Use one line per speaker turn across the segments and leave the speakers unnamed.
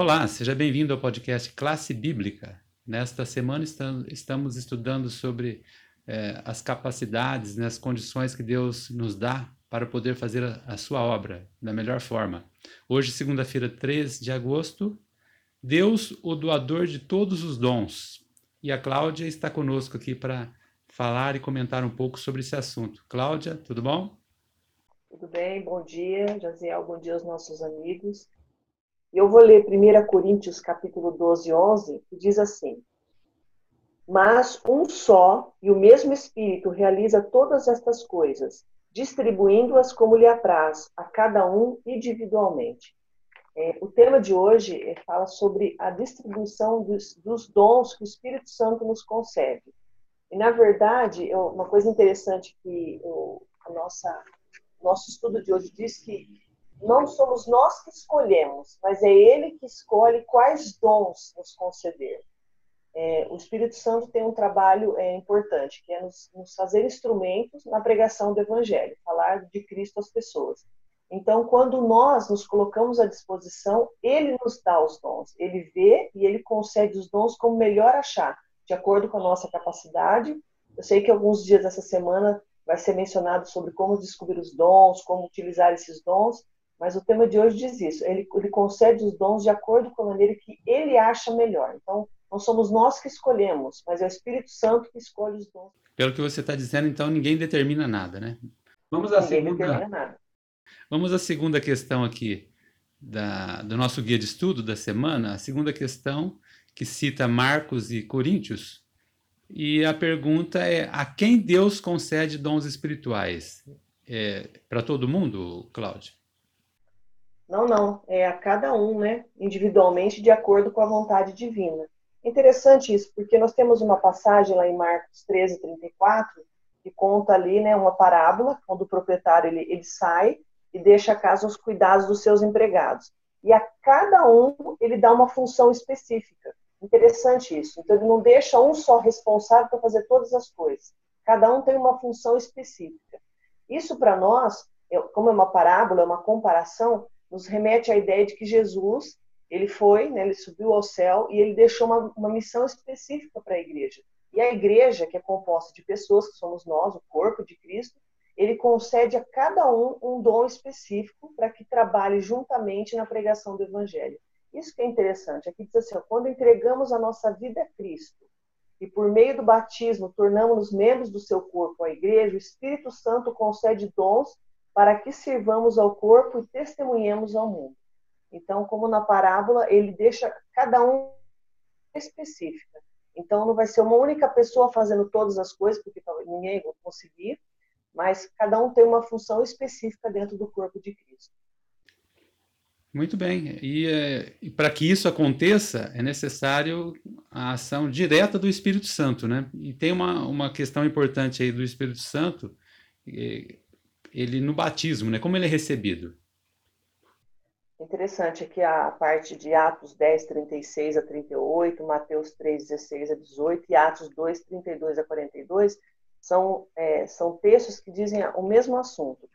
Olá, seja bem-vindo ao podcast Classe Bíblica. Nesta semana estamos estudando sobre eh, as capacidades, né, as condições que Deus nos dá para poder fazer a, a sua obra da melhor forma. Hoje, segunda-feira, 3 de agosto, Deus, o doador de todos os dons. E a Cláudia está conosco aqui para falar e comentar um pouco sobre esse assunto. Cláudia, tudo bom?
Tudo bem, bom dia, Jaziel, bom dia aos nossos amigos. Eu vou ler 1 Coríntios capítulo 12, 11, que diz assim, Mas um só e o mesmo Espírito realiza todas estas coisas, distribuindo-as como lhe apraz, a cada um individualmente. É, o tema de hoje é, fala sobre a distribuição dos, dos dons que o Espírito Santo nos concede. E, na verdade, uma coisa interessante que o nosso estudo de hoje diz que não somos nós que escolhemos, mas é Ele que escolhe quais dons nos conceder. É, o Espírito Santo tem um trabalho é, importante, que é nos, nos, fazer instrumentos na pregação do Evangelho, falar de Cristo às pessoas. Então, quando nós nos colocamos à disposição, Ele nos dá os dons. Ele vê e Ele concede os dons como melhor achar de acordo com a nossa capacidade. Eu sei que alguns dias dessa semana vai ser mencionado sobre como descobrir os dons, como utilizar esses dons, mas o tema de hoje diz isso. Ele, ele concede os dons de acordo com a maneira que ele acha melhor. Então, não somos nós que escolhemos, mas é o Espírito Santo que escolhe os dons.
Pelo que você está dizendo, então ninguém determina nada, né? Vamos à ninguém segunda. Nada. Vamos à segunda questão aqui da, do nosso guia de estudo da semana. A segunda questão que cita Marcos e Coríntios. E a pergunta é: a quem Deus concede dons espirituais? É, Para todo mundo, Cláudio?
Não, não. É a cada um, né? Individualmente, de acordo com a vontade divina. Interessante isso, porque nós temos uma passagem lá em Marcos 13, 34, que conta ali, né, uma parábola, quando o proprietário ele, ele sai e deixa a casa aos cuidados dos seus empregados. E a cada um ele dá uma função específica. Interessante isso. Então, ele não deixa um só responsável para fazer todas as coisas. Cada um tem uma função específica. Isso, para nós, é, como é uma parábola, é uma comparação, nos remete à ideia de que Jesus, ele foi, né, ele subiu ao céu e ele deixou uma, uma missão específica para a igreja. E a igreja, que é composta de pessoas, que somos nós, o corpo de Cristo, ele concede a cada um um dom específico para que trabalhe juntamente na pregação do evangelho. Isso que é interessante. Aqui diz assim: quando entregamos a nossa vida a Cristo e por meio do batismo tornamos-nos membros do seu corpo, a igreja, o Espírito Santo concede dons para que sirvamos ao corpo e testemunhemos ao mundo. Então, como na parábola, ele deixa cada um específica. Então, não vai ser uma única pessoa fazendo todas as coisas, porque ninguém vai conseguir, mas cada um tem uma função específica dentro do corpo de Cristo.
Muito bem. E, é, e para que isso aconteça, é necessário a ação direta do Espírito Santo, né? E tem uma, uma questão importante aí do Espírito Santo, ele no batismo, né? Como ele é recebido?
Interessante aqui a parte de Atos 10, 36 a 38, Mateus 3, 16 a 18 e Atos 2, 32 a 42, são, é, são textos que dizem o mesmo assunto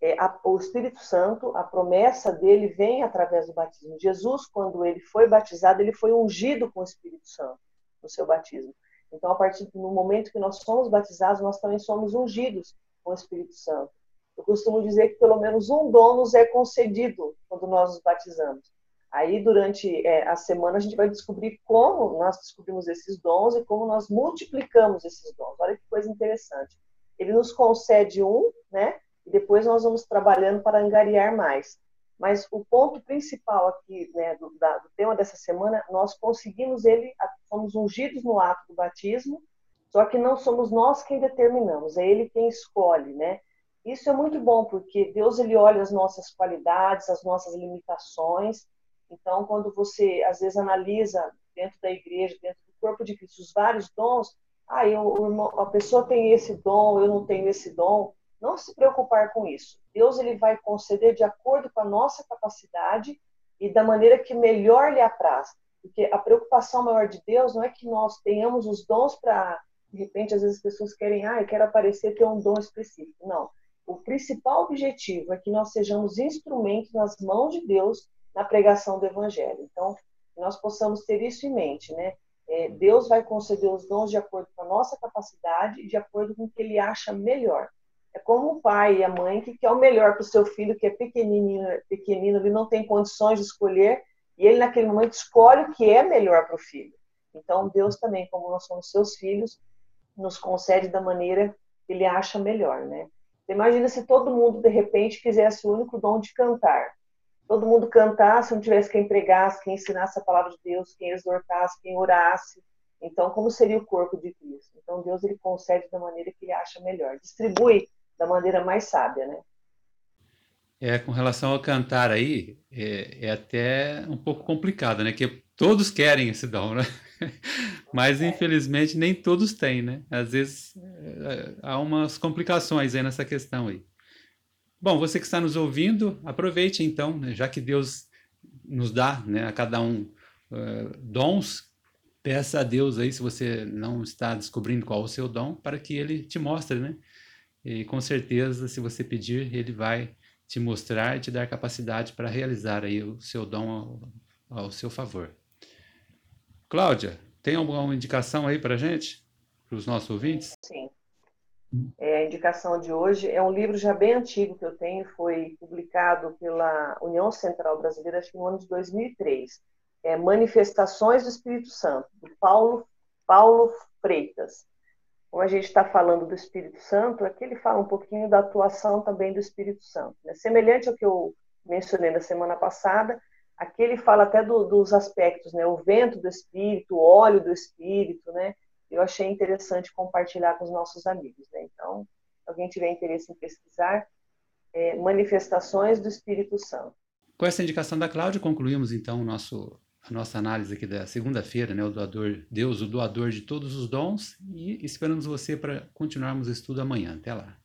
é, a, o Espírito Santo, a promessa dele vem através do batismo. Jesus, quando ele foi batizado, ele foi ungido com o Espírito Santo no seu batismo. Então, a partir do momento que nós somos batizados, nós também somos ungidos com o Espírito Santo. Eu costumo dizer que pelo menos um dom nos é concedido quando nós nos batizamos. Aí, durante é, a semana, a gente vai descobrir como nós descobrimos esses dons e como nós multiplicamos esses dons. Olha que coisa interessante. Ele nos concede um, né? e depois nós vamos trabalhando para angariar mais. Mas o ponto principal aqui, né, do, da, do tema dessa semana, nós conseguimos ele, fomos ungidos no ato do batismo, só que não somos nós quem determinamos, é ele quem escolhe, né? Isso é muito bom porque Deus ele olha as nossas qualidades, as nossas limitações. Então, quando você às vezes analisa dentro da igreja, dentro do corpo de Cristo, os vários dons, ah, eu, a pessoa tem esse dom, eu não tenho esse dom não se preocupar com isso. Deus ele vai conceder de acordo com a nossa capacidade e da maneira que melhor lhe apraz. Porque a preocupação maior de Deus não é que nós tenhamos os dons para, de repente, às vezes as pessoas querem, ah, eu quero aparecer ter um dom específico. Não. O principal objetivo é que nós sejamos instrumentos nas mãos de Deus na pregação do Evangelho. Então, nós possamos ter isso em mente, né? É, Deus vai conceder os dons de acordo com a nossa capacidade e de acordo com o que Ele acha melhor. É como o pai e a mãe que quer o melhor para o seu filho, que é pequenininho, pequenino, ele não tem condições de escolher, e ele naquele momento escolhe o que é melhor para o filho. Então Deus também, como nós somos seus filhos, nos concede da maneira que Ele acha melhor, né? Imagina se todo mundo de repente quisesse o único dom de cantar todo mundo cantasse, não tivesse quem pregasse, quem ensinasse a palavra de Deus, quem exortasse, quem orasse. Então, como seria o corpo de Cristo? Então, Deus ele concede da maneira que ele acha melhor, distribui da maneira mais sábia, né?
É, com relação ao cantar aí, é, é até um pouco complicado, né? Que todos querem esse dom, né? Mas, infelizmente, nem todos têm, né? Às vezes, é, há umas complicações aí nessa questão aí. Bom, você que está nos ouvindo, aproveite então, né, já que Deus nos dá né, a cada um uh, dons, peça a Deus aí, se você não está descobrindo qual é o seu dom, para que Ele te mostre, né? E com certeza, se você pedir, Ele vai te mostrar e te dar capacidade para realizar aí o seu dom ao, ao seu favor. Cláudia, tem alguma indicação aí para gente, para os nossos ouvintes?
Sim. É, a indicação de hoje é um livro já bem antigo que eu tenho, foi publicado pela União Central Brasileira, acho que no ano de 2003. É Manifestações do Espírito Santo, do Paulo, Paulo Freitas. Como a gente está falando do Espírito Santo, aqui ele fala um pouquinho da atuação também do Espírito Santo. Né? Semelhante ao que eu mencionei na semana passada, aqui ele fala até do, dos aspectos, né? o vento do Espírito, o óleo do Espírito, né? eu achei interessante compartilhar com os nossos amigos. Né? Então, se alguém tiver interesse em pesquisar, é, manifestações do Espírito Santo.
Com essa indicação da Cláudia, concluímos então o nosso, a nossa análise aqui da segunda-feira, né? o doador, Deus, o doador de todos os dons, e esperamos você para continuarmos o estudo amanhã. Até lá.